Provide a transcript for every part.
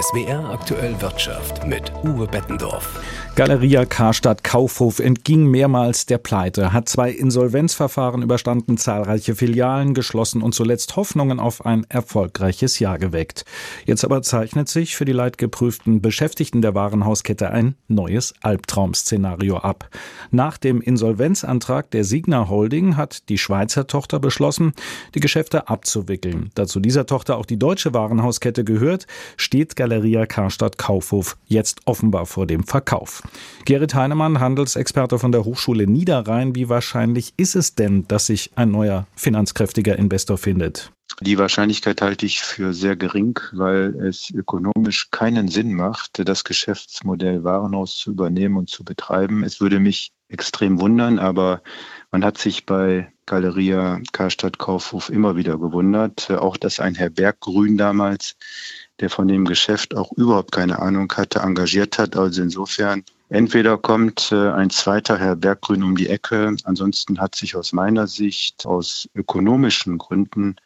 SWR aktuell Wirtschaft mit Uwe Bettendorf. Galeria Karstadt Kaufhof entging mehrmals der Pleite, hat zwei Insolvenzverfahren überstanden, zahlreiche Filialen geschlossen und zuletzt Hoffnungen auf ein erfolgreiches Jahr geweckt. Jetzt aber zeichnet sich für die leidgeprüften Beschäftigten der Warenhauskette ein neues Albtraum-Szenario ab. Nach dem Insolvenzantrag der Signa Holding hat die Schweizer Tochter beschlossen, die Geschäfte abzuwickeln. Dazu dieser Tochter auch die deutsche Warenhauskette gehört, steht Galeria Karstadt Kaufhof jetzt offenbar vor dem Verkauf. Gerrit Heinemann, Handelsexperte von der Hochschule Niederrhein. Wie wahrscheinlich ist es denn, dass sich ein neuer finanzkräftiger Investor findet? Die Wahrscheinlichkeit halte ich für sehr gering, weil es ökonomisch keinen Sinn macht, das Geschäftsmodell Warenhaus zu übernehmen und zu betreiben. Es würde mich extrem wundern, aber man hat sich bei Galeria Karstadt Kaufhof immer wieder gewundert. Auch dass ein Herr Berggrün damals der von dem Geschäft auch überhaupt keine Ahnung hatte, engagiert hat. Also insofern, entweder kommt äh, ein zweiter Herr Berggrün um die Ecke, ansonsten hat sich aus meiner Sicht aus ökonomischen Gründen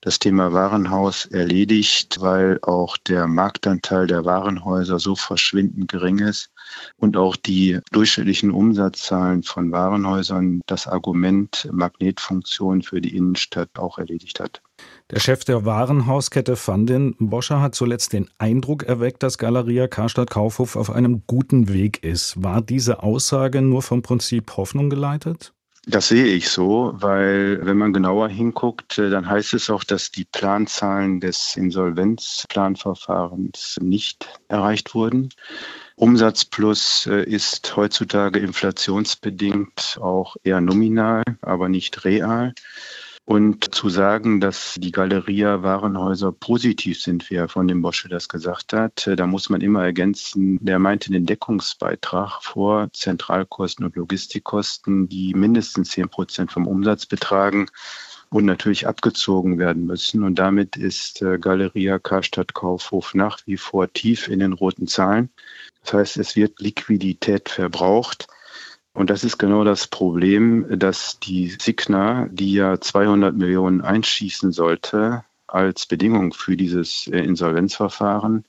das Thema Warenhaus erledigt, weil auch der Marktanteil der Warenhäuser so verschwindend gering ist und auch die durchschnittlichen Umsatzzahlen von Warenhäusern das Argument Magnetfunktion für die Innenstadt auch erledigt hat. Der Chef der Warenhauskette Fandin Boscher hat zuletzt den Eindruck erweckt, dass Galeria Karstadt Kaufhof auf einem guten Weg ist. War diese Aussage nur vom Prinzip Hoffnung geleitet? Das sehe ich so, weil wenn man genauer hinguckt, äh, dann heißt es auch, dass die Planzahlen des Insolvenzplanverfahrens nicht erreicht wurden. Umsatz plus äh, ist heutzutage inflationsbedingt auch eher nominal, aber nicht real. Und zu sagen, dass die Galeria Warenhäuser positiv sind, wie er von dem Bosche das gesagt hat, da muss man immer ergänzen, der meinte den Deckungsbeitrag vor Zentralkosten und Logistikkosten, die mindestens zehn Prozent vom Umsatz betragen und natürlich abgezogen werden müssen. Und damit ist äh, Galeria Karstadt Kaufhof nach wie vor tief in den roten Zahlen. Das heißt, es wird Liquidität verbraucht. Und das ist genau das Problem, dass die Signa, die ja 200 Millionen einschießen sollte als Bedingung für dieses äh, Insolvenzverfahren,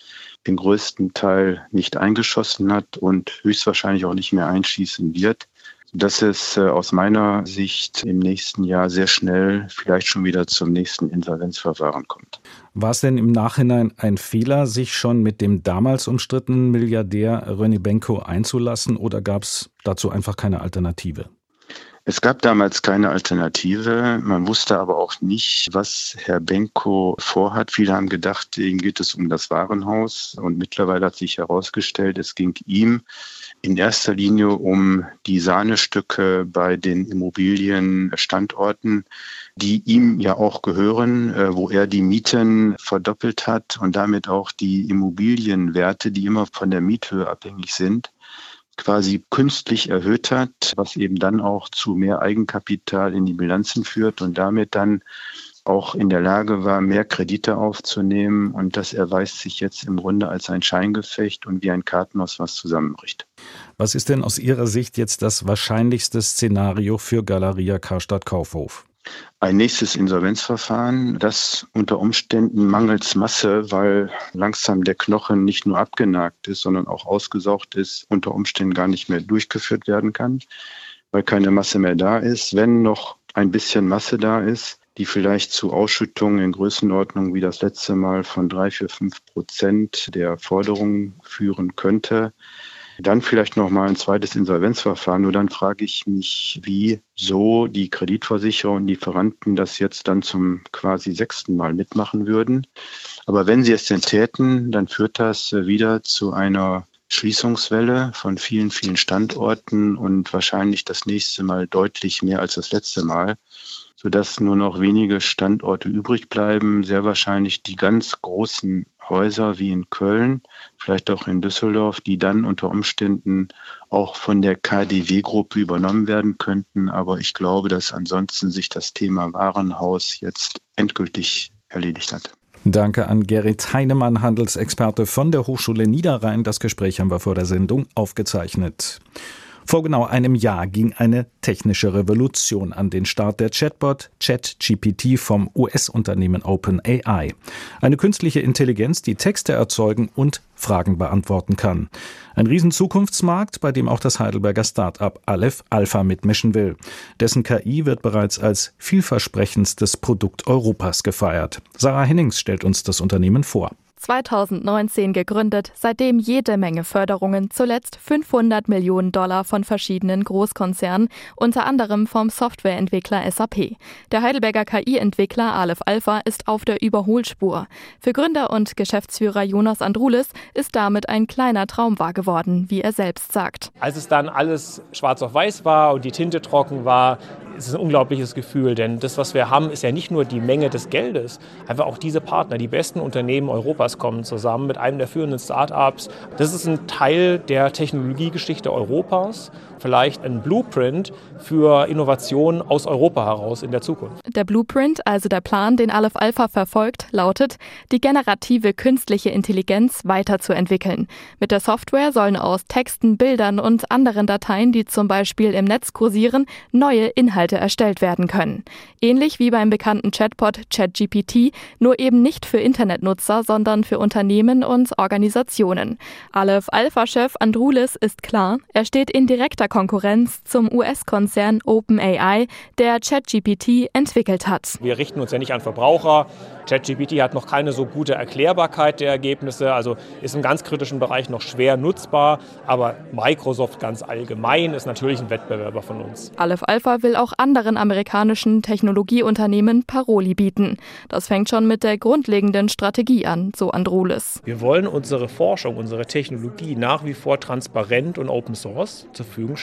den größten Teil nicht eingeschossen hat und höchstwahrscheinlich auch nicht mehr einschießen wird dass es äh, aus meiner Sicht im nächsten Jahr sehr schnell vielleicht schon wieder zum nächsten Insolvenzverfahren kommt. War es denn im Nachhinein ein Fehler, sich schon mit dem damals umstrittenen Milliardär René Benko einzulassen oder gab es dazu einfach keine Alternative? Es gab damals keine Alternative. Man wusste aber auch nicht, was Herr Benko vorhat. Viele haben gedacht, ihm geht es um das Warenhaus. Und mittlerweile hat sich herausgestellt, es ging ihm in erster Linie um die Sahnestücke bei den Immobilienstandorten, die ihm ja auch gehören, äh, wo er die Mieten verdoppelt hat und damit auch die Immobilienwerte, die immer von der Miethöhe abhängig sind, quasi künstlich erhöht hat, was eben dann auch zu mehr Eigenkapital in die Bilanzen führt und damit dann auch in der Lage war, mehr Kredite aufzunehmen. Und das erweist sich jetzt im Grunde als ein Scheingefecht und wie ein Kartenhaus, was zusammenbricht. Was ist denn aus Ihrer Sicht jetzt das wahrscheinlichste Szenario für Galeria Karstadt Kaufhof? Ein nächstes Insolvenzverfahren, das unter Umständen mangels Masse, weil langsam der Knochen nicht nur abgenagt ist, sondern auch ausgesaugt ist, unter Umständen gar nicht mehr durchgeführt werden kann, weil keine Masse mehr da ist. Wenn noch ein bisschen Masse da ist, die vielleicht zu Ausschüttungen in Größenordnung wie das letzte Mal von drei, vier, fünf Prozent der Forderungen führen könnte, dann vielleicht noch mal ein zweites Insolvenzverfahren. Nur dann frage ich mich, wieso die Kreditversicherer und Lieferanten das jetzt dann zum quasi sechsten Mal mitmachen würden. Aber wenn sie es denn täten, dann führt das wieder zu einer Schließungswelle von vielen, vielen Standorten und wahrscheinlich das nächste Mal deutlich mehr als das letzte Mal sodass nur noch wenige Standorte übrig bleiben. Sehr wahrscheinlich die ganz großen Häuser wie in Köln, vielleicht auch in Düsseldorf, die dann unter Umständen auch von der KDW-Gruppe übernommen werden könnten. Aber ich glaube, dass ansonsten sich das Thema Warenhaus jetzt endgültig erledigt hat. Danke an Gerrit Heinemann, Handelsexperte von der Hochschule Niederrhein. Das Gespräch haben wir vor der Sendung aufgezeichnet. Vor genau einem Jahr ging eine technische Revolution an den Start der Chatbot ChatGPT vom US-Unternehmen OpenAI. Eine künstliche Intelligenz, die Texte erzeugen und Fragen beantworten kann. Ein Riesenzukunftsmarkt, bei dem auch das Heidelberger Start-up Aleph Alpha mitmischen will. Dessen KI wird bereits als vielversprechendstes Produkt Europas gefeiert. Sarah Hennings stellt uns das Unternehmen vor. 2019 gegründet, seitdem jede Menge Förderungen, zuletzt 500 Millionen Dollar von verschiedenen Großkonzernen, unter anderem vom Softwareentwickler SAP. Der Heidelberger KI-Entwickler Aleph Alpha ist auf der Überholspur. Für Gründer und Geschäftsführer Jonas Andrulis ist damit ein kleiner Traum wahr geworden, wie er selbst sagt. Als es dann alles schwarz auf weiß war und die Tinte trocken war, ist es ein unglaubliches Gefühl, denn das, was wir haben, ist ja nicht nur die Menge des Geldes, einfach auch diese Partner, die besten Unternehmen Europas kommen zusammen mit einem der führenden Start-ups. Das ist ein Teil der Technologiegeschichte Europas vielleicht ein Blueprint für Innovationen aus Europa heraus in der Zukunft. Der Blueprint, also der Plan, den Aleph Alpha verfolgt, lautet, die generative künstliche Intelligenz weiterzuentwickeln. Mit der Software sollen aus Texten, Bildern und anderen Dateien, die zum Beispiel im Netz kursieren, neue Inhalte erstellt werden können. Ähnlich wie beim bekannten Chatbot ChatGPT, nur eben nicht für Internetnutzer, sondern für Unternehmen und Organisationen. Aleph Alpha-Chef Andrulis ist klar, er steht in direkter Konkurrenz zum US-Konzern OpenAI, der ChatGPT entwickelt hat. Wir richten uns ja nicht an Verbraucher. ChatGPT hat noch keine so gute Erklärbarkeit der Ergebnisse, also ist im ganz kritischen Bereich noch schwer nutzbar. Aber Microsoft ganz allgemein ist natürlich ein Wettbewerber von uns. Aleph Alpha will auch anderen amerikanischen Technologieunternehmen Paroli bieten. Das fängt schon mit der grundlegenden Strategie an, so Andrulis. Wir wollen unsere Forschung, unsere Technologie nach wie vor transparent und Open Source zur Verfügung stellen.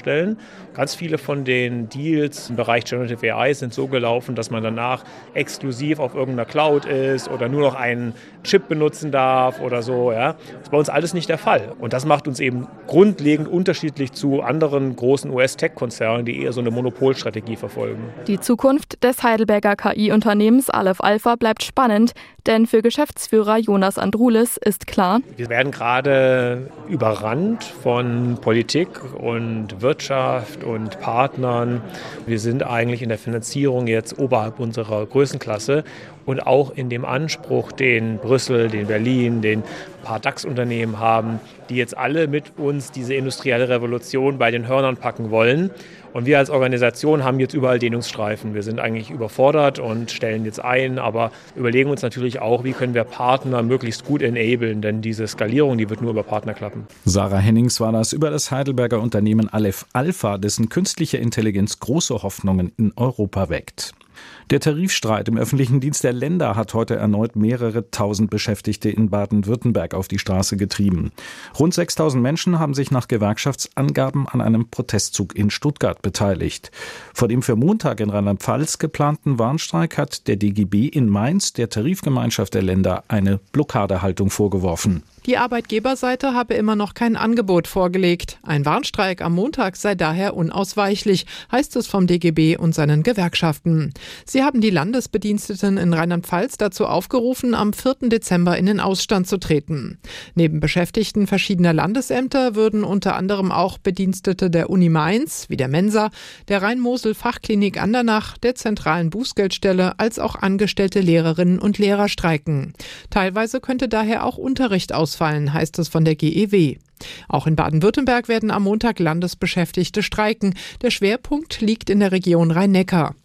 Ganz viele von den Deals im Bereich Generative AI sind so gelaufen, dass man danach exklusiv auf irgendeiner Cloud ist oder nur noch einen Chip benutzen darf oder so. Ja. Das ist bei uns alles nicht der Fall. Und das macht uns eben grundlegend unterschiedlich zu anderen großen US-Tech-Konzernen, die eher so eine Monopolstrategie verfolgen. Die Zukunft des Heidelberger KI-Unternehmens Aleph Alpha bleibt spannend, denn für Geschäftsführer Jonas Andrulis ist klar, wir werden gerade überrannt von Politik und Wirtschaft und Partnern. Wir sind eigentlich in der Finanzierung jetzt oberhalb unserer Größenklasse und auch in dem Anspruch, den Brüssel, den Berlin, den paar DAX-Unternehmen haben, die jetzt alle mit uns diese industrielle Revolution bei den Hörnern packen wollen. Und wir als Organisation haben jetzt überall Dehnungsstreifen. Wir sind eigentlich überfordert und stellen jetzt ein, aber überlegen uns natürlich auch, wie können wir Partner möglichst gut enablen, denn diese Skalierung, die wird nur über Partner klappen. Sarah Hennings war das über das Heidelberger Unternehmen Aleph Alpha, dessen künstliche Intelligenz große Hoffnungen in Europa weckt. Der Tarifstreit im öffentlichen Dienst der Länder hat heute erneut mehrere tausend Beschäftigte in Baden-Württemberg auf die Straße getrieben. Rund 6000 Menschen haben sich nach Gewerkschaftsangaben an einem Protestzug in Stuttgart beteiligt. Vor dem für Montag in Rheinland-Pfalz geplanten Warnstreik hat der DGB in Mainz der Tarifgemeinschaft der Länder eine Blockadehaltung vorgeworfen. Die Arbeitgeberseite habe immer noch kein Angebot vorgelegt. Ein Warnstreik am Montag sei daher unausweichlich, heißt es vom DGB und seinen Gewerkschaften. Sie haben die Landesbediensteten in Rheinland-Pfalz dazu aufgerufen, am 4. Dezember in den Ausstand zu treten. Neben Beschäftigten verschiedener Landesämter würden unter anderem auch Bedienstete der Uni Mainz, wie der Mensa, der Rhein-Mosel-Fachklinik Andernach, der zentralen Bußgeldstelle, als auch angestellte Lehrerinnen und Lehrer streiken. Teilweise könnte daher auch Unterricht aus ausfallen, heißt es von der GEW. Auch in Baden-Württemberg werden am Montag Landesbeschäftigte streiken. Der Schwerpunkt liegt in der Region Rhein-Neckar.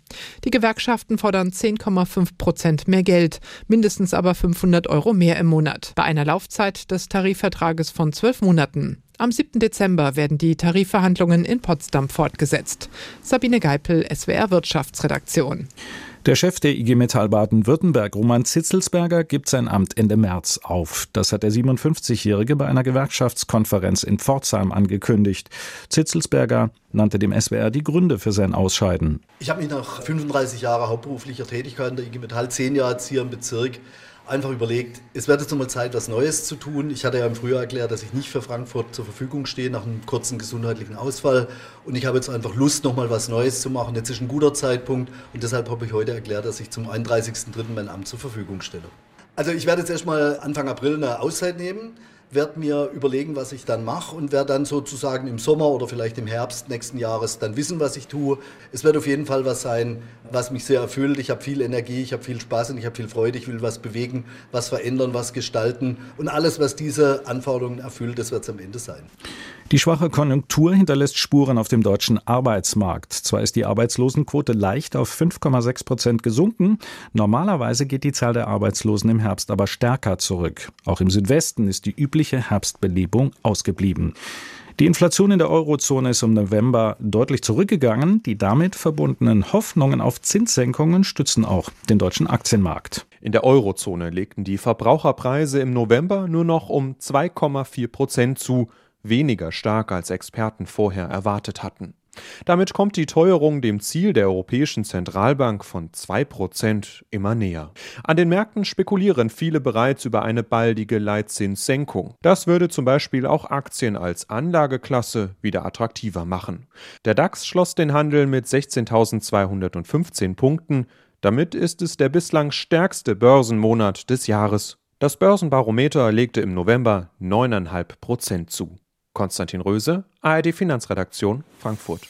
Die Gewerkschaften fordern 10,5 Prozent mehr Geld, mindestens aber 500 Euro mehr im Monat, bei einer Laufzeit des Tarifvertrages von zwölf Monaten. Am 7. Dezember werden die Tarifverhandlungen in Potsdam fortgesetzt. Sabine Geipel, SWR Wirtschaftsredaktion. Der Chef der IG Metall Baden-Württemberg, Roman Zitzelsberger, gibt sein Amt Ende März auf. Das hat der 57-Jährige bei einer Gewerkschaftskonferenz in Pforzheim angekündigt. Zitzelsberger nannte dem SWR die Gründe für sein Ausscheiden. Ich habe mich nach 35 Jahren hauptberuflicher Tätigkeit in der IG Metall, zehn Jahre hier im Bezirk, einfach überlegt, es wird jetzt nochmal Zeit, was Neues zu tun. Ich hatte ja im Frühjahr erklärt, dass ich nicht für Frankfurt zur Verfügung stehe nach einem kurzen gesundheitlichen Ausfall. Und ich habe jetzt einfach Lust, nochmal was Neues zu machen. Jetzt ist ein guter Zeitpunkt und deshalb habe ich heute erklärt, dass ich zum 31.03. mein Amt zur Verfügung stelle. Also ich werde jetzt erstmal Anfang April eine Auszeit nehmen werde mir überlegen, was ich dann mache und werde dann sozusagen im Sommer oder vielleicht im Herbst nächsten Jahres dann wissen, was ich tue. Es wird auf jeden Fall was sein, was mich sehr erfüllt. Ich habe viel Energie, ich habe viel Spaß und ich habe viel Freude. Ich will was bewegen, was verändern, was gestalten und alles, was diese Anforderungen erfüllt, das wird es am Ende sein. Die schwache Konjunktur hinterlässt Spuren auf dem deutschen Arbeitsmarkt. Zwar ist die Arbeitslosenquote leicht auf 5,6 Prozent gesunken, normalerweise geht die Zahl der Arbeitslosen im Herbst aber stärker zurück. Auch im Südwesten ist die übliche Herbstbelebung ausgeblieben. Die Inflation in der Eurozone ist im November deutlich zurückgegangen. Die damit verbundenen Hoffnungen auf Zinssenkungen stützen auch den deutschen Aktienmarkt. In der Eurozone legten die Verbraucherpreise im November nur noch um 2,4 Prozent zu weniger stark als Experten vorher erwartet hatten. Damit kommt die Teuerung dem Ziel der Europäischen Zentralbank von 2% immer näher. An den Märkten spekulieren viele bereits über eine baldige Leitzinssenkung. Das würde zum Beispiel auch Aktien als Anlageklasse wieder attraktiver machen. Der DAX schloss den Handel mit 16.215 Punkten. Damit ist es der bislang stärkste Börsenmonat des Jahres. Das Börsenbarometer legte im November 9,5 Prozent zu. Konstantin Röse, ARD Finanzredaktion, Frankfurt.